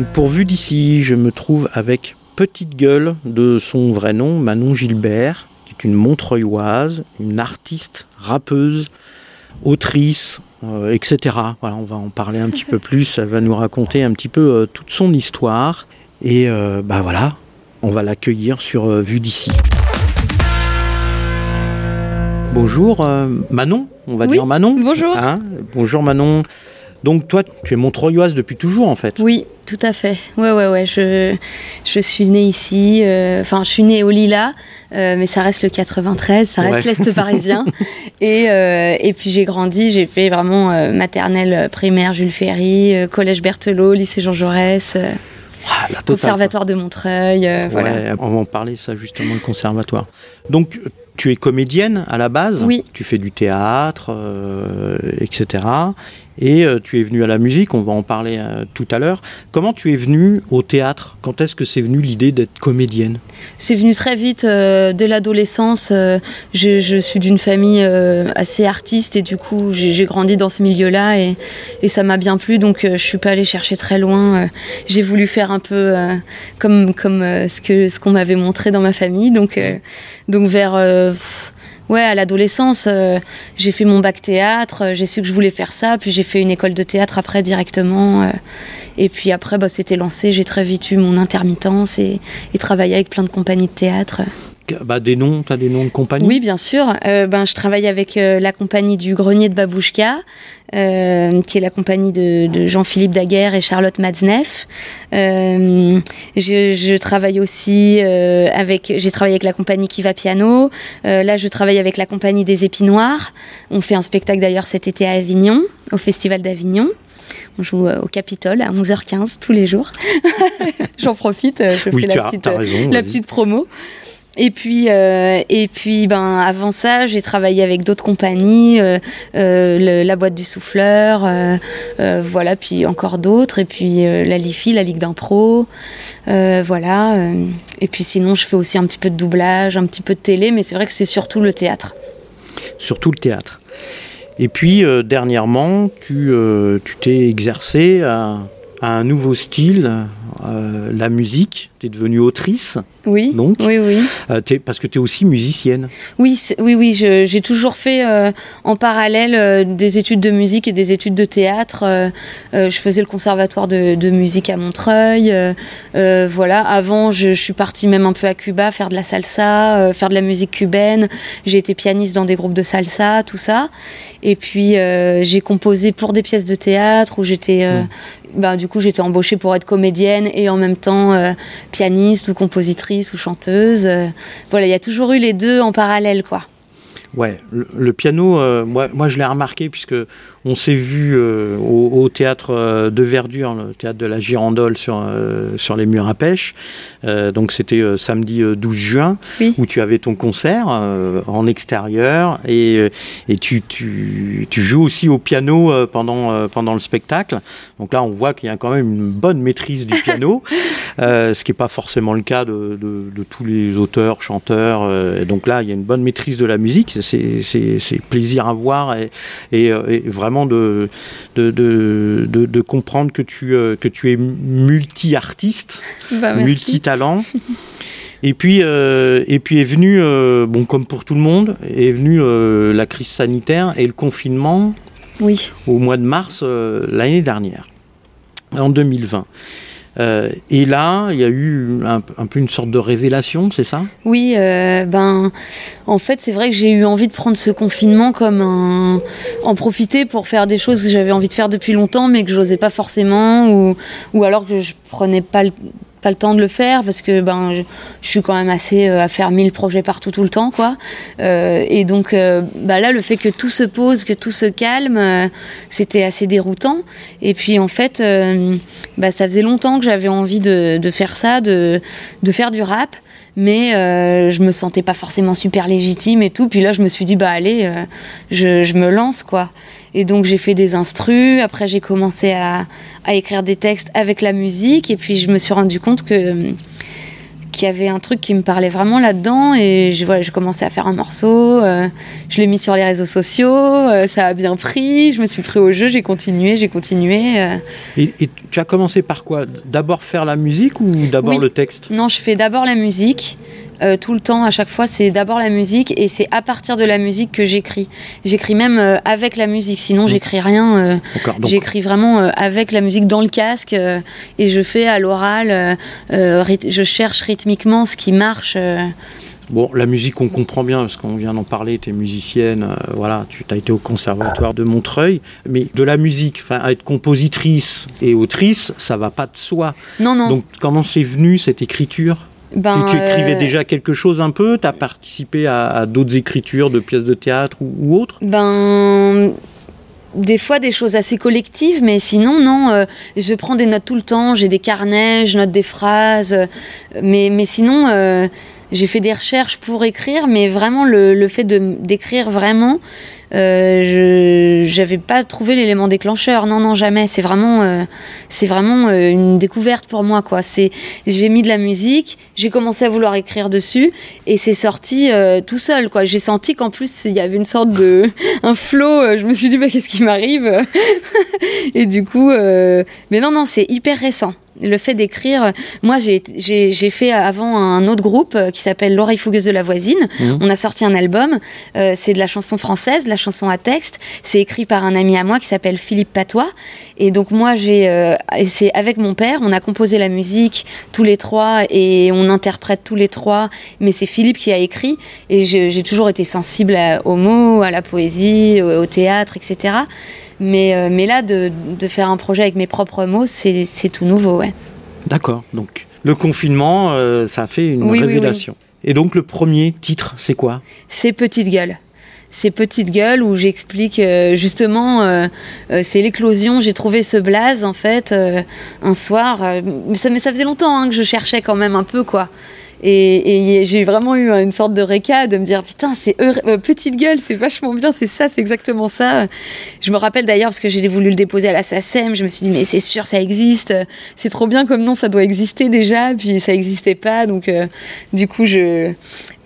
Donc pour Vue d'ici, je me trouve avec Petite Gueule de son vrai nom, Manon Gilbert, qui est une Montreuilloise, une artiste, rappeuse, autrice, euh, etc. Voilà, on va en parler un petit peu plus. Elle va nous raconter un petit peu euh, toute son histoire. Et euh, bah voilà, on va l'accueillir sur Vue d'ici. Bonjour Manon, on va dire Manon. Bonjour. Hein bonjour Manon. Donc toi, tu es montreuilloise depuis toujours en fait Oui, tout à fait. Ouais, ouais, ouais. Je, je suis née ici. Euh, enfin, je suis née au Lila, euh, mais ça reste le 93, ça reste l'Est parisien. et, euh, et puis j'ai grandi, j'ai fait vraiment maternelle, primaire Jules Ferry, collège Berthelot, lycée Jean Jaurès. Ah, conservatoire de Montreuil, voilà. on va en parler ça justement le conservatoire. Donc tu es comédienne à la base, oui. tu fais du théâtre, etc et euh, tu es venu à la musique, on va en parler euh, tout à l'heure. Comment tu es venue au théâtre? Quand est-ce que c'est venu l'idée d'être comédienne? C'est venu très vite, euh, dès l'adolescence. Je, suis d'une famille assez artiste et du coup j'ai grandi dans ce milieu-là et, ça m'a bien plu, donc je suis pas allée chercher très loin. j'ai voulu faire un peu comme, comme ce qu'on ce qu'on m'avait montré dans ma famille, donc, donc vers ouais, à l'adolescence, euh, j'ai fait mon bac théâtre, euh, j'ai su que je voulais faire ça, puis j'ai fait une école de théâtre après directement. Euh, et puis après, bah, c'était lancé, j'ai très vite eu mon intermittence et, et travaillé avec plein de compagnies de théâtre. Bah, des noms, tu as des noms de compagnies Oui, bien sûr. Euh, ben, je travaille avec euh, la compagnie du Grenier de Babouchka, euh, qui est la compagnie de, de Jean-Philippe Daguerre et Charlotte Matzneff. Je, je, travaille aussi avec, j'ai travaillé avec la compagnie Kiva Piano. là, je travaille avec la compagnie des Épinoirs. On fait un spectacle d'ailleurs cet été à Avignon, au Festival d'Avignon. On joue au Capitole à 11h15 tous les jours. J'en profite, je fais la, petite, la petite promo. Et puis, euh, et puis, ben avant ça, j'ai travaillé avec d'autres compagnies, euh, euh, la boîte du souffleur, voilà, puis encore d'autres, et puis la Lifi, la Ligue d'impro, voilà. et puis sinon, je fais aussi un petit peu de doublage, un petit peu de télé, mais c'est vrai que c'est surtout le théâtre. Surtout le théâtre. Et puis dernièrement, tu t'es exercé à, à, un nouveau style, la musique tu es devenue autrice. Oui. Donc, oui, oui. Euh, parce que tu es aussi musicienne. Oui, oui, oui. J'ai toujours fait euh, en parallèle euh, des études de musique et des études de théâtre. je faisais le conservatoire de, musique à Montreuil. voilà. Avant, je, suis partie même un peu à Cuba faire de la salsa, faire de la musique cubaine. J'ai été pianiste dans des groupes de salsa, tout ça. Et puis j'ai composé pour des pièces de théâtre où j'étais, hmm. Ben, du coup, j'étais embauchée pour être comédienne et en même temps pianiste ou compositrice ou chanteuse. Euh, voilà, il y a toujours eu les deux en parallèle, quoi. Ouais, le, piano, euh, moi, moi je l'ai remarqué puisque on s'est vu euh, au, théâtre euh, de Verdure, le théâtre de la Girandole sur, sur les murs à pêche. donc c'était samedi 12 juin où tu avais ton concert en extérieur et, et tu, tu, tu, joues aussi au piano pendant, pendant le spectacle. Donc là on voit qu'il y a quand même une bonne maîtrise du piano, ce qui n'est pas forcément le cas de, de, de, tous les auteurs, chanteurs. et donc là il y a une bonne maîtrise de la musique. C'est plaisir à voir et, et, et vraiment de, de, de, comprendre que tu, euh, que tu es multi-artiste, bah, multi-talent. Et puis, euh, et puis est venu, euh, bon, comme pour tout le monde, est venue la crise sanitaire et le confinement oui. au mois de mars l'année dernière, en 2020. Euh, et là, il y a eu un, peu une sorte de révélation, c'est ça? Oui, euh, ben, en fait, c'est vrai que j'ai eu envie de prendre ce confinement comme un, en profiter pour faire des choses que j'avais envie de faire depuis longtemps, mais que j'osais pas forcément, ou, ou alors que je prenais pas le pas le temps de le faire parce que ben je, suis quand même assez euh, à faire mille projets partout tout le temps quoi. Et donc bah là le fait que tout se pose que tout se calme c'était assez déroutant. Et puis en fait bah, ça faisait longtemps que j'avais envie de, de, faire ça de, de faire du rap mais je me sentais pas forcément super légitime et tout. Puis là je me suis dit bah allez je, je me lance quoi. Et donc j'ai fait des instrus, après j'ai commencé à, à, écrire des textes avec la musique, et puis je me suis rendu compte que qu'il y avait un truc qui me parlait vraiment là-dedans et j'ai voilà, commencé à faire un morceau, je l'ai mis sur les réseaux sociaux, ça a bien pris, je me suis pris au jeu, j'ai continué, j'ai continué. Et, tu as commencé par quoi? D'abord faire la musique ou d'abord le texte? Non, je fais d'abord la musique. Euh, tout le temps, à chaque fois, c'est d'abord la musique et c'est à partir de la musique que j'écris. J'écris même euh, avec la musique, sinon mmh. j'écris rien. Euh, j'écris vraiment avec la musique dans le casque et je fais à l'oral, je cherche rythmiquement ce qui marche. Bon, la musique, on comprend bien, parce qu'on vient d'en parler, tu es musicienne, voilà, tu as été au conservatoire de Montreuil, mais de la musique, enfin, être compositrice et autrice, ça va pas de soi. Non, non. Donc, comment c'est venu cette écriture? Ben, tu écrivais euh, déjà quelque chose un peu? Tu as participé à, d'autres écritures de pièces de théâtre ou, autres? Ben des fois des choses assez collectives, mais sinon, non, euh, je prends des notes tout le temps, j'ai des carnets, je note des phrases, mais, mais sinon, euh, j'ai fait des recherches pour écrire, mais vraiment, le, le fait d'écrire vraiment, euh, j'avais pas trouvé l'élément déclencheur. Non, non, jamais. C'est vraiment, euh, c'est vraiment euh, une découverte pour moi, quoi. C'est, j'ai mis de la musique, j'ai commencé à vouloir écrire dessus, et c'est sorti euh, tout seul, quoi. J'ai senti qu'en plus il y avait une sorte de, un flow. Je me suis dit, bah, qu'est-ce qui m'arrive? Et du coup, mais non, non, c'est hyper récent le fait d'écrire, moi j'ai fait avant un autre groupe euh, qui s'appelle L'oreille fougueuse de la voisine. Mmh. On a sorti un album, euh, c'est de la chanson française, de la chanson à texte. C'est écrit par un ami à moi qui s'appelle Philippe Patois. Et donc moi j'ai, euh, c'est avec mon père, on a composé la musique tous les trois et on interprète tous les trois. Mais c'est Philippe qui a écrit et j'ai toujours été sensible aux mots, à la poésie, au théâtre, etc. Mais, euh, mais là, de, de, faire un projet avec mes propres mots, c'est tout nouveau, ouais. D'accord. Donc, le confinement, euh, ça a fait une révélation. Et donc, le premier titre, c'est quoi? C'est Petite Gueule. C'est Petite Gueule où j'explique euh, justement, c'est l'éclosion. J'ai trouvé ce blaze en fait un soir, mais ça, mais ça faisait longtemps hein, que je cherchais quand même un peu quoi. Et, j'ai vraiment eu une sorte de réca de me dire putain c'est euh, petite gueule c'est vachement bien c'est ça c'est exactement ça je me rappelle d'ailleurs parce que j'ai voulu le déposer à la SACEM je me suis dit mais c'est sûr ça existe c'est trop bien comme nom ça doit exister déjà puis ça existait pas donc euh, du coup je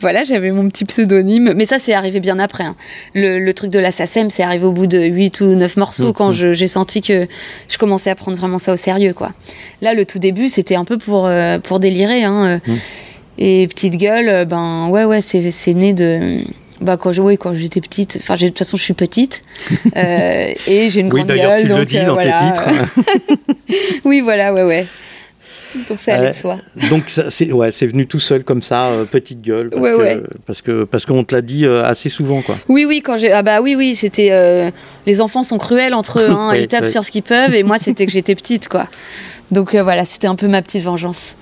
voilà j'avais mon petit pseudonyme mais ça c'est arrivé bien après hein. le, truc de la SACEM c'est arrivé au bout de 8 ou 9 morceaux mmh, quand mmh. j'ai senti que je commençais à prendre vraiment ça au sérieux quoi là le tout début c'était un peu pour euh, pour délirer hein. Mmh. Et petite gueule, euh, ben ouais, ouais, c'est né de. Bah quand oui, quand j'étais petite, enfin de toute façon je suis petite euh, et j'ai une grande gueule. Oui d'ailleurs tu le dis euh, dans tes titres. oui voilà ouais ouais. Donc ça allait de soi. Donc c'est ouais, c'est venu tout seul comme ça, petite gueule, parce, que, parce que parce qu'on te l'a dit assez souvent quoi. Oui oui quand j'ai ah bah oui oui c'était les enfants sont cruels entre eux, hein, ils tapent sur ce qu'ils peuvent et moi c'était que j'étais petite quoi. Donc voilà c'était un peu ma petite vengeance.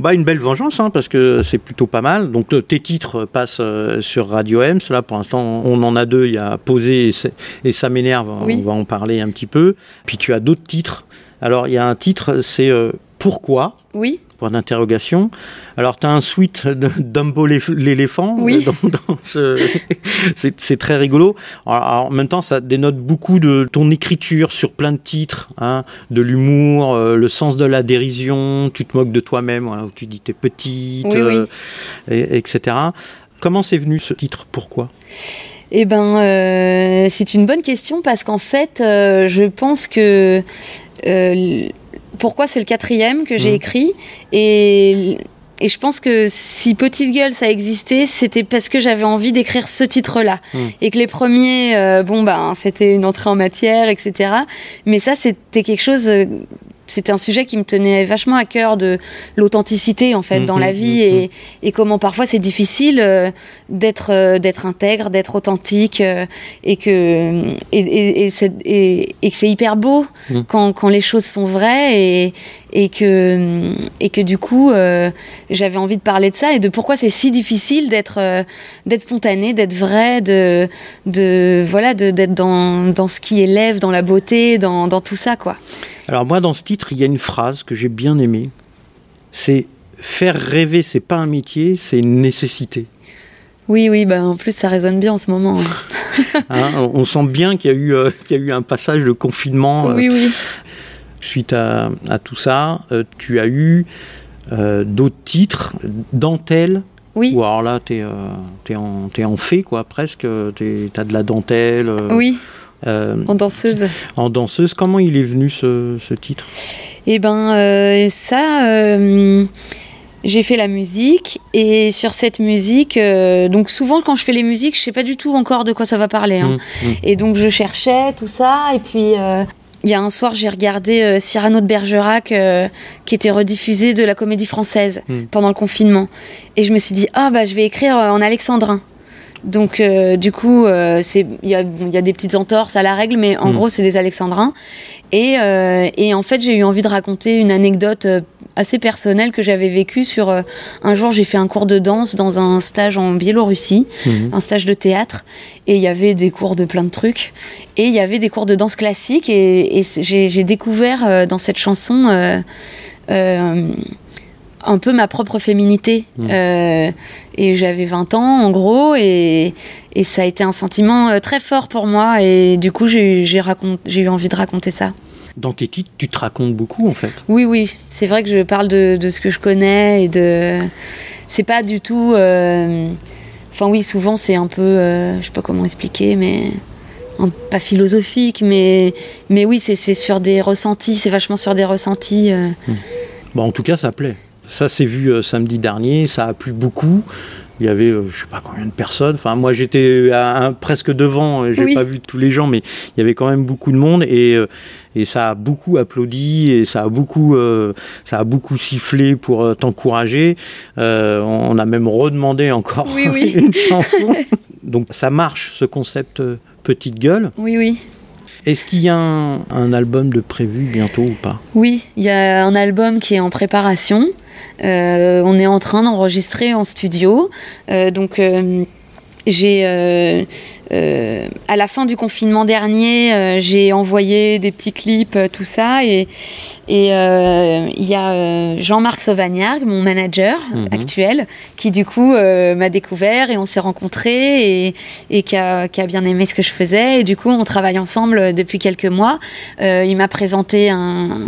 Bah, une belle vengeance, hein, parce que c'est plutôt pas mal. Donc tes titres passent euh, sur Radio Ems. Là, pour l'instant, on en a deux. Il y a Posé et, Ça m'énerve. On va en parler un petit peu. Puis tu as d'autres titres. Alors, il y a un titre, c'est euh, Pourquoi? Oui point d'interrogation. Alors, tu as un suite Dumbo l'éléphant. Oui. c'est très rigolo. en même temps, ça dénote beaucoup de ton écriture sur plein de titres, hein, de l'humour, euh, le sens de la dérision, tu te moques de toi-même, où tu dis t'es petite, euh, etc. Comment c'est venu ce titre? Pourquoi? Eh ben, euh, c'est une bonne question parce qu'en fait, je pense que pourquoi c'est le quatrième que j'ai mmh. écrit et et je pense que si Petite Gueule ça existait, c'était parce que j'avais envie d'écrire ce titre-là. Mmh. Et que les premiers, euh, bon, ben, c'était une entrée en matière, etc. Mais ça, c'était quelque chose euh, c'était un sujet qui me tenait vachement à cœur de l'authenticité en fait dans la mhm, vie mhm. et, comment parfois c'est difficile euh, d'être euh, d'être intègre, d'être authentique euh, et que et, et, que c'est hyper beau quand, quand, les choses sont vraies et, et que et que du coup j'avais envie de parler de ça et de pourquoi c'est si difficile d'être d'être spontané, d'être vrai, de de voilà d'être dans, dans ce qui élève, dans la beauté, dans, dans tout ça quoi. Alors moi, dans ce titre, il y a une phrase que j'ai bien aimée. C'est faire rêver, c'est pas un métier, c'est une nécessité. Oui, oui, bah en plus ça résonne bien en ce moment. Hein. On sent bien qu'il y, a eu, euh, y a eu un passage de confinement. oui, oui. Suite à, tout ça, euh, tu as eu d'autres titres, dentelle. Oui. Ou alors là, tu es, en, es en fait, quoi, presque. Tu as de la dentelle. oui. En danseuse. En danseuse. Comment il est venu ce, ce titre? Eh ben, ça j'ai fait la musique et sur cette musique, euh, donc souvent quand je fais les musiques, je sais pas du tout encore de quoi ça va parler. Hein. Mmh, mmh. Et donc je cherchais tout ça et puis euh, il y a un soir j'ai regardé euh, Cyrano de Bergerac qui était rediffusé de la Comédie Française mmh. pendant le confinement et je me suis dit ah bah je vais écrire en alexandrin. Donc du coup, c'est il y a, y a, des petites entorses à la règle, mais en gros c'est des alexandrins. Et, et en fait j'ai eu envie de raconter une anecdote assez personnel que j'avais vécu sur euh, un jour j'ai fait un cours de danse dans un stage en Biélorussie, mhm. un stage de théâtre et il y avait des cours de plein de trucs et il y avait des cours de danse classique et, j'ai découvert euh, dans cette chanson euh, un peu ma propre féminité mhm. et j'avais 20 ans en gros et, et, ça a été un sentiment très fort pour moi et du coup j'ai eu envie de raconter ça dans tes titres, tu te racontes beaucoup en fait. Oui, oui. C'est vrai que je parle de, de, ce que je connais et de. C'est pas du tout. Euh, enfin, oui, souvent c'est un peu. Euh, je sais pas comment expliquer, mais. Pas philosophique, mais, mais oui, c'est sur des ressentis, c'est vachement sur des ressentis. Euh. Hmm. Bon, en tout cas, ça plaît. Ça, c'est vu samedi dernier, ça a plu beaucoup. Il y avait, je sais pas combien de personnes. Enfin, moi, j'étais presque devant. J'ai pas vu tous les gens, mais il y avait quand même beaucoup de monde. Et et ça a beaucoup applaudi et ça a beaucoup, euh, ça a beaucoup sifflé pour euh, t'encourager. Euh, on a même redemandé encore une chanson. Donc ça marche ce concept petite gueule. Oui, oui. Est-ce qu'il y a un, album de prévu bientôt ou pas? Oui, il y a un album qui est en préparation. On est en train d'enregistrer en studio. donc j'ai euh, à la fin du confinement dernier, euh, j'ai envoyé des petits clips, euh, tout ça, et il y a Jean-Marc Sauvagnargues, mon manager mhm. actuel, qui du coup m'a découvert et on s'est rencontrés et, et qui, a, qui, a, bien aimé ce que je faisais. Et du coup, on travaille ensemble depuis quelques mois. il m'a présenté un,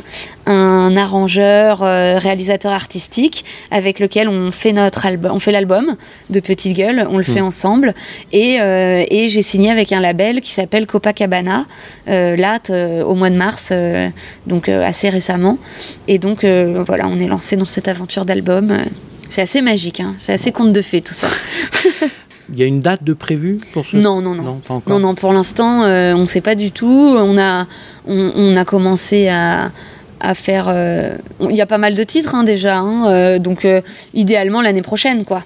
un arrangeur, réalisateur artistique avec lequel on fait notre album, on fait l'album de Petite Gueule, on le fait mhm. ensemble et, et j'ai signé avec un label qui s'appelle Copacabana, euh, là, euh, au mois de mars, euh, donc assez récemment. Et donc, voilà, on est lancé dans cette aventure d'album. C'est assez magique, hein. c'est assez conte de fées tout ça. Il y a une date de prévu pour ce Non, non, non. Non, non, pour l'instant, on ne sait pas du tout. On a, on, a commencé à, à faire. Il y a pas mal de titres hein, déjà, hein, donc idéalement l'année prochaine, quoi.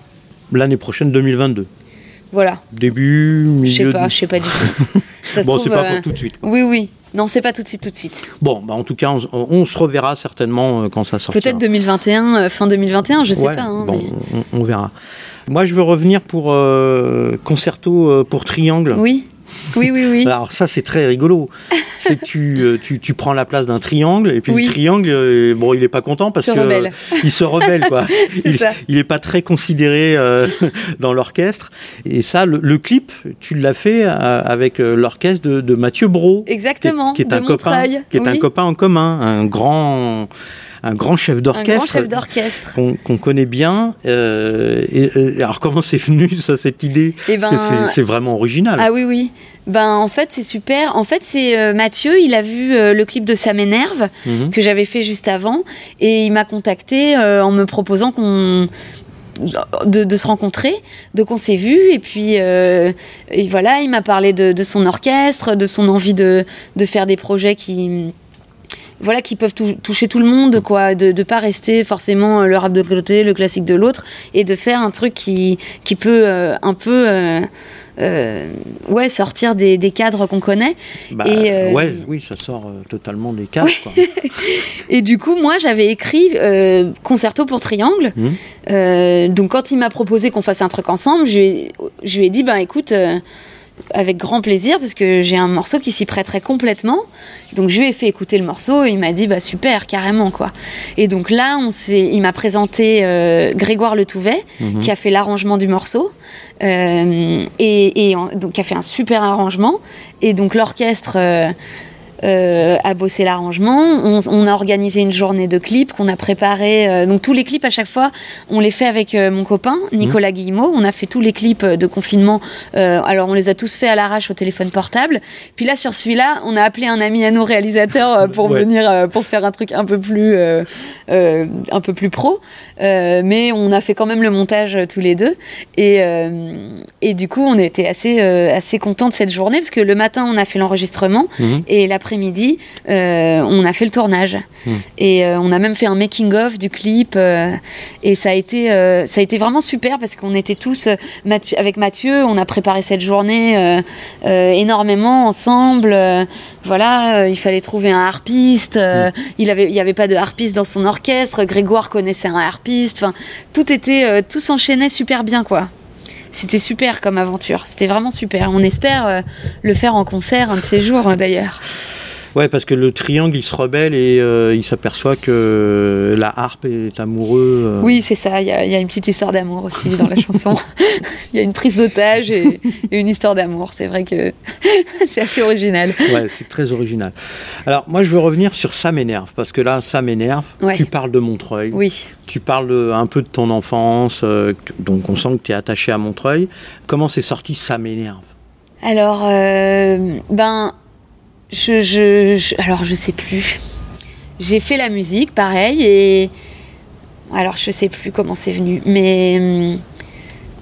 L'année prochaine, 2022. Voilà. Début, milieu. Je sais pas, je sais pas du tout. Ça bon, c'est pas pour euh, tout de suite. Oui, oui. Non, c'est pas tout de suite, tout de suite. Bon, bah en tout cas, on, se reverra certainement euh, quand ça sortira. Peut-être 2021, euh, fin 2021, je sais pas. Hein, bon, on, verra. Moi, je veux revenir pour concerto pour triangle. Oui. Oui, oui, oui. Alors ça, c'est très rigolo. c'est que tu, euh, tu, tu, prends la place d'un triangle, et puis le triangle, euh, bon, il n'est pas content parce qu'il que il se rebelle, quoi. il n'est pas très considéré euh, dans l'orchestre. Et ça, le, clip, tu l'as fait avec l'orchestre de, Mathieu Bro. Exactement. Qui est, un copain, qui est un copain en commun, un grand un grand chef d'orchestre qu'on connaît bien. Euh, et, alors comment c'est venu ça cette idée? Eh Parce que ben, c'est vraiment original. Ah oui oui. Ben en fait c'est super. En fait c'est euh, Mathieu, il a vu euh, le clip de Ça m'énerve mhm. que j'avais fait juste avant et il m'a contacté en me proposant qu'on de, se rencontrer. Donc on s'est vu et puis et voilà, il m'a parlé de, de, son orchestre, de son envie de, de faire des projets qui voilà, qui peuvent toucher tout le monde, quoi, de ne pas rester forcément le rap de côté, le classique de l'autre, et de faire un truc qui, qui peut euh, un peu euh, euh, ouais, sortir des, des cadres qu'on connaît. Bah, et, ouais, oui, ça sort totalement des cadres. et du coup, moi, j'avais écrit Concerto pour Triangle. Mmh. donc, quand il m'a proposé qu'on fasse un truc ensemble, je, je lui ai dit, ben écoute avec grand plaisir parce que j'ai un morceau qui s'y prêterait complètement. Donc je lui ai fait écouter le morceau et il m'a dit bah super carrément quoi. Et donc là on s'est, il m'a présenté euh, Grégoire Le Touvet mhm. qui a fait l'arrangement du morceau euh, et, et donc qui a fait un super arrangement et donc l'orchestre euh, euh, à bosser l'arrangement. On, on, a organisé une journée de clips qu'on a préparé. Euh, donc tous les clips à chaque fois, on les fait avec euh, mon copain Nicolas mmh. Guillemot. On a fait tous les clips de confinement. alors on les a tous fait à l'arrache au téléphone portable. Puis là sur celui-là, on a appelé un ami à nos réalisateurs pour venir pour faire un truc un peu plus un peu plus pro. mais on a fait quand même le montage tous les deux. Et et du coup on était assez assez content de cette journée parce que le matin on a fait l'enregistrement mmh. et la après-midi, euh, on a fait le tournage. Hmm. Et euh, on a même fait un making-of du clip. Euh, et ça a, été, ça a été vraiment super parce qu'on était tous, avec Mathieu, on a préparé cette journée énormément ensemble. voilà, il fallait trouver un harpiste. Hmm. Il avait, il n'y avait pas de harpiste dans son orchestre. Grégoire connaissait un harpiste. Enfin, tout était, tout s'enchaînait super bien, quoi c'était super comme aventure. C'était vraiment super. On espère le faire en concert un de ces jours hein, d'ailleurs. Ouais, parce que le triangle, il se rebelle et euh, il s'aperçoit que la harpe est amoureux. Euh. Oui, c'est ça. Il y, a une petite histoire d'amour aussi dans la chanson. Il y a une prise d'otage et, une histoire d'amour. C'est vrai que c'est assez original. Ouais, c'est très original. Alors, moi, je veux revenir sur Ça m'énerve, parce que là, Ça m'énerve. Tu parles de Montreuil. Oui. Tu parles un peu de ton enfance. Euh, donc, on sent que tu es attaché à Montreuil. Comment c'est sorti Ça m'énerve? Alors, ben, je, je, alors je sais plus. J'ai fait la musique, pareil, et alors je sais plus comment c'est venu, mais hum,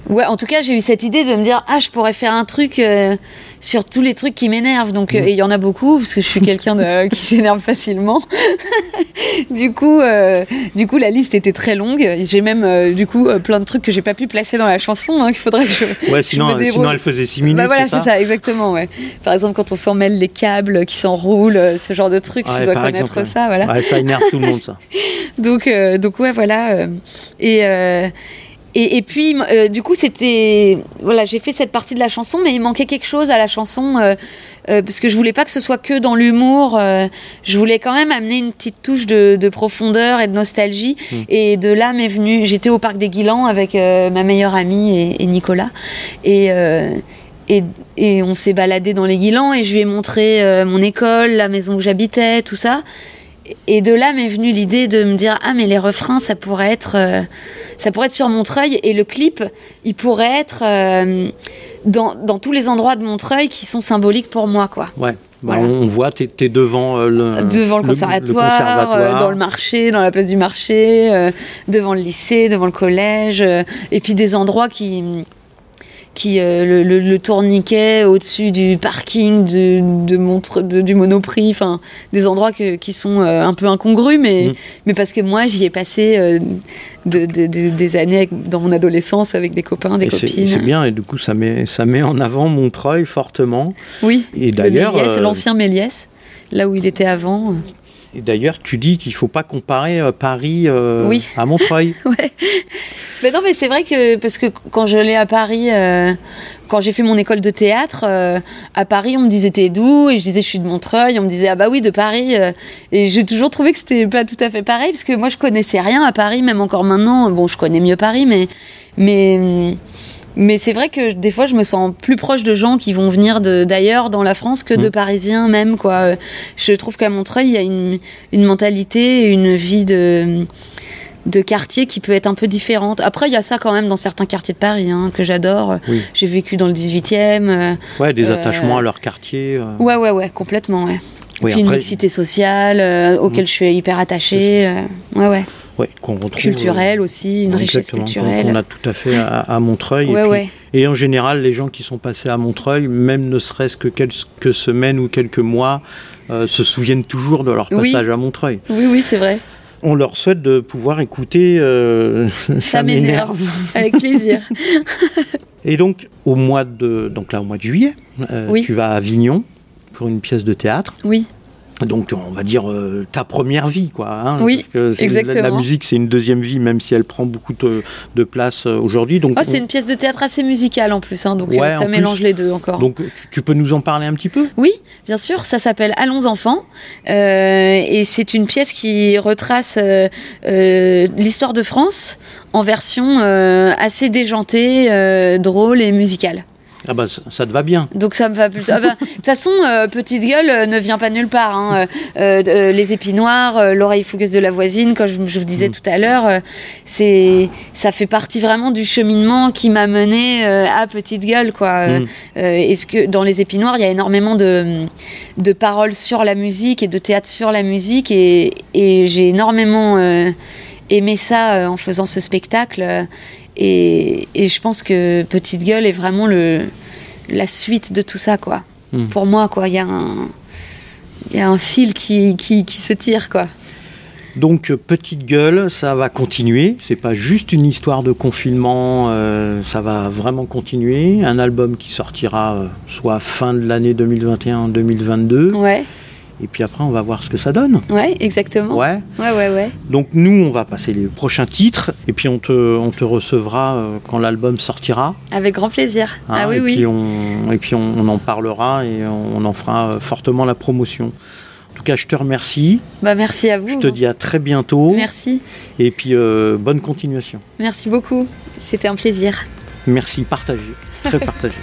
ouais, en tout cas, j'ai eu cette idée de me dire ah, je pourrais faire un truc euh, sur tous les trucs qui m'énervent. Donc, euh, mm. il y en a beaucoup parce que je suis quelqu'un qui s'énerve facilement. du coup, euh, du coup, la liste était très longue. J'ai même du coup plein de trucs que j'ai pas pu placer dans la chanson. Hein, qu'il faudrait que je. Ouais, sinon, sinon elle faisait 6 minutes. Bah voilà, c'est ça, exactement. Ouais. Par exemple, quand on s'en mêle les câbles qui s'enroulent, ce genre de trucs, tu dois connaître ça. Voilà. Ouais, ça énerve tout le monde, ça. donc, donc ouais, voilà. et et, et puis, euh, du coup, c'était. Voilà, j'ai fait cette partie de la chanson, mais il manquait quelque chose à la chanson, euh, euh, parce que je voulais pas que ce soit que dans l'humour. je voulais quand même amener une petite touche de, de profondeur et de nostalgie. Mmh. Et de là m'est venu. J'étais au Parc des Guilans avec ma meilleure amie et, et Nicolas. Et. Et, et, on s'est baladé dans les Guilans et je lui ai montré mon école, la maison où j'habitais, tout ça. Et de là m'est venue l'idée de me dire ah mais les refrains ça pourrait être ça pourrait être sur Montreuil et le clip, il pourrait être euh, dans, dans, tous les endroits de Montreuil qui sont symboliques pour moi, quoi. Ouais. Bah, on voit, tu es, devant euh, le, devant le conservatoire, euh, dans le marché, dans la place du marché, devant le lycée, devant le collège, et puis des endroits qui qui euh, le, le, tourniquet au-dessus du parking de, de montre de, du Monoprix, enfin des endroits que, qui sont euh, un peu incongrus, mais mm. mais parce que moi j'y ai passé euh, de, des années dans mon adolescence avec des copains, des copines. C'est bien et du coup ça met ça met en avant Montreuil fortement. Oui. Et d'ailleurs l'ancien Méliès, là où il était avant. Et d'ailleurs, tu dis qu'il ne faut pas comparer euh, Paris euh, à Montreuil. ouais. Mais non, mais c'est vrai que parce que quand je l'ai à Paris, euh, quand j'ai fait mon école de théâtre à Paris, on me disait t'es d'où et je disais je suis de Montreuil. On me disait ah bah oui de Paris. et j'ai toujours trouvé que c'était pas tout à fait pareil parce que moi je connaissais rien à Paris, même encore maintenant. Bon, je connais mieux Paris, mais mais hum, mais c'est vrai que des fois, je me sens plus proche de gens qui vont venir d'ailleurs dans la France que de mm. Parisiens même. Quoi. Je trouve qu'à Montreuil, il y a une, une mentalité, une vie de de quartier qui peut être un peu différente. Après, il y a ça quand même dans certains quartiers de Paris hein, que j'adore. J'ai vécu dans le 18e. Euh, ouais, des euh, attachements à leur quartier. Euh. Ouais, ouais, ouais, complètement, ouais. Puis une mixité sociale auquel mm. je suis hyper attachée. ouais, ouais ouais, qu'on retrouve. Culturelle euh, aussi, une richesse culturelle. On a tout à fait à, Montreuil. et, en général, les gens qui sont passés à Montreuil, même ne serait-ce que quelques semaines ou quelques mois, euh, se souviennent toujours de leur passage à Montreuil. Oui, oui, c'est vrai. On leur souhaite de pouvoir écouter euh, Ça, m'énerve. Avec plaisir. et donc, au mois de, donc là, au mois de juillet, tu vas à Avignon pour une pièce de théâtre. Oui. Donc on va dire euh, ta première vie quoi hein, oui parce que exactement. La, musique c'est une deuxième vie même si elle prend beaucoup de, place euh, aujourd'hui. Donc oh, c'est une pièce de théâtre assez musicale en plus hein, donc euh, ça mélange les deux encore. Donc tu, peux nous en parler un petit peu? Oui bien sûr ça s'appelle Allons enfants et c'est une pièce qui retrace l'histoire de France en version assez déjantée drôle et musicale Ah bah ça, ça te va bien. Donc ça me va plutôt. Ah bah, De toute façon, euh, Petite Gueule euh, ne vient pas nulle part. hein. Euh, euh, les épis noirs, euh, l'oreille fougueuse de la voisine, comme je, je vous disais Mm. tout à l'heure, c'est ça fait partie vraiment du cheminement qui m'a mené à Petite Gueule, quoi. Euh, Mm. euh, Est-ce que dans les épis noirs, il y a énormément de de paroles sur la musique et de théâtre sur la musique, et, et j'ai énormément aimé ça en faisant ce spectacle. Et, et je pense que Petite Gueule est vraiment le la suite de tout ça, quoi. Mm. Pour moi, quoi, il y a un il y a un fil qui, qui, qui se tire, quoi. Donc petite gueule, ça va continuer. C'est pas juste une histoire de confinement, euh, ça va vraiment continuer. Un album qui sortira euh, soit fin de l'année 2021-2022, Ouais, et puis après on va voir ce que ça donne. ouais, exactement. Ouais. ouais, ouais. ouais. Donc nous, on va passer les prochains titres, et puis on te, on te recevra euh, quand l'album sortira. Avec grand plaisir. hein, ah oui, et oui. Puis on, et puis on, on en parlera et on, on en fera euh, fortement la promotion. En tout cas, je te remercie. Bah, merci à vous. Je te dis à très bientôt. Merci. Et puis euh, bonne continuation. Merci beaucoup. C'était un plaisir. Merci, partagé. Très partagé.